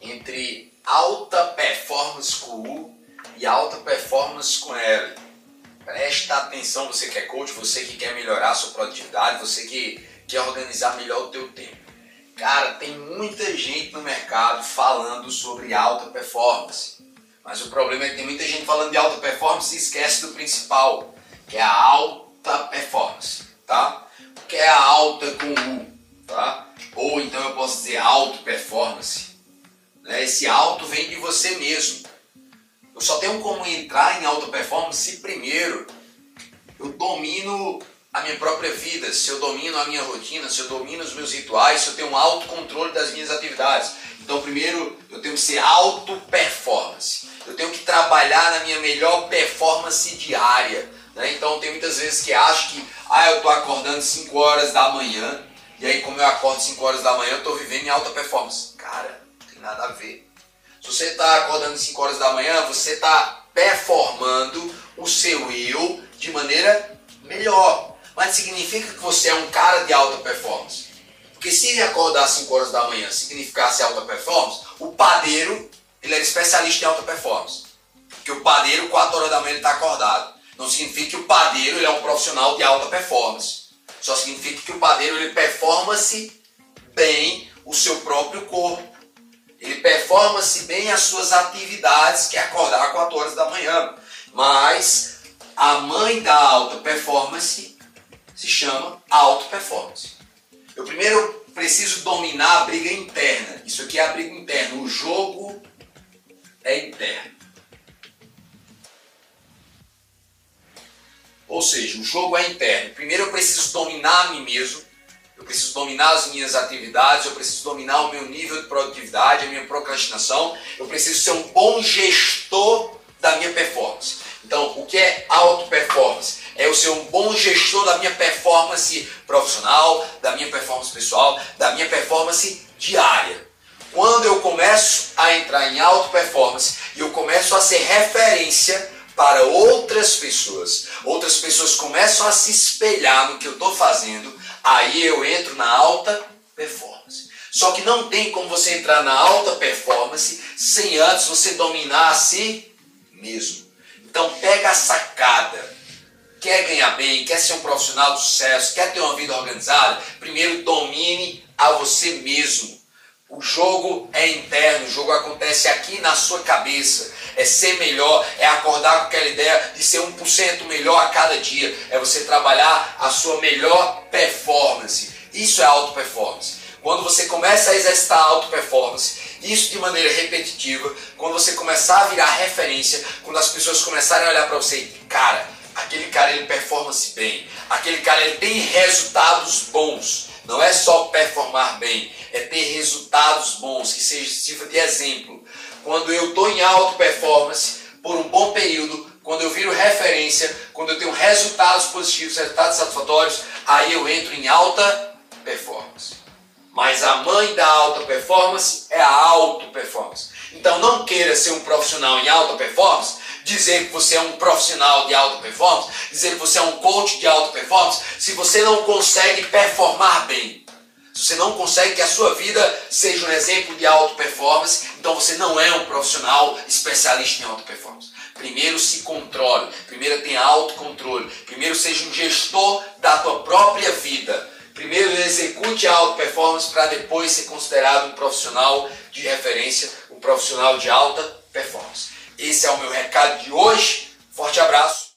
entre alta performance com U e alta performance com L. Presta atenção, você que é coach, você que quer melhorar a sua produtividade, você que quer organizar melhor o teu tempo. Cara, tem muita gente no mercado falando sobre alta performance. Mas o problema é que tem muita gente falando de alta performance e esquece do principal, que é a alta performance, tá? Que é a alta com U, tá? Ou então eu posso dizer alto performance. Né? Esse alto vem de você mesmo. Eu só tenho como entrar em alta performance se primeiro eu domino a minha própria vida, se eu domino a minha rotina, se eu domino os meus rituais, se eu tenho um autocontrole das minhas atividades. Então, primeiro, eu tenho que ser alto performance. Eu tenho que trabalhar na minha melhor performance diária. Né? Então, tem muitas vezes que acho que, ah, eu estou acordando 5 horas da manhã, e aí, como eu acordo 5 horas da manhã, eu estou vivendo em alta performance. Cara, nada a ver. Se você está acordando 5 horas da manhã, você está performando o seu eu de maneira melhor mas significa que você é um cara de alta performance. Porque se acordar às 5 horas da manhã significasse alta performance, o padeiro ele era especialista em alta performance. Porque o padeiro, 4 horas da manhã, ele está acordado. Não significa que o padeiro ele é um profissional de alta performance. Só significa que o padeiro ele performa-se bem o seu próprio corpo. Ele performa-se bem as suas atividades, que é acordar 4 horas da manhã. Mas a mãe da alta performance se chama auto performance. Eu primeiro preciso dominar a briga interna. Isso aqui é a briga interna. O jogo é interno. Ou seja, o jogo é interno. Primeiro eu preciso dominar a mim mesmo. Eu preciso dominar as minhas atividades, eu preciso dominar o meu nível de produtividade, a minha procrastinação. Eu preciso ser um bom gestor da minha performance. Então, o que é auto performance? é eu ser um bom gestor da minha performance profissional, da minha performance pessoal, da minha performance diária. Quando eu começo a entrar em alta performance e eu começo a ser referência para outras pessoas, outras pessoas começam a se espelhar no que eu estou fazendo, aí eu entro na alta performance. Só que não tem como você entrar na alta performance sem antes você dominar a si mesmo. Então pega a sacada quer ganhar bem, quer ser um profissional de sucesso, quer ter uma vida organizada, primeiro domine a você mesmo. O jogo é interno, o jogo acontece aqui na sua cabeça. É ser melhor, é acordar com aquela ideia de ser 1% melhor a cada dia. É você trabalhar a sua melhor performance. Isso é auto performance. Quando você começa a exercitar auto performance, isso de maneira repetitiva, quando você começar a virar referência, quando as pessoas começarem a olhar para você e, cara, aquele cara ele performa-se bem, aquele cara ele tem resultados bons. Não é só performar bem, é ter resultados bons, que seja sirva de exemplo. Quando eu estou em alta performance por um bom período, quando eu viro referência, quando eu tenho resultados positivos, resultados satisfatórios, aí eu entro em alta performance. Mas a mãe da alta performance é a auto performance. Então não queira ser um profissional em alta performance dizer que você é um profissional de alta performance, dizer que você é um coach de alta performance, se você não consegue performar bem. Se você não consegue que a sua vida seja um exemplo de alta performance, então você não é um profissional especialista em alta performance. Primeiro se controle, primeiro tenha autocontrole, primeiro seja um gestor da tua própria vida. Primeiro execute a alta performance para depois ser considerado um profissional de referência, um profissional de alta performance. Esse é o meu recado de hoje. Forte abraço.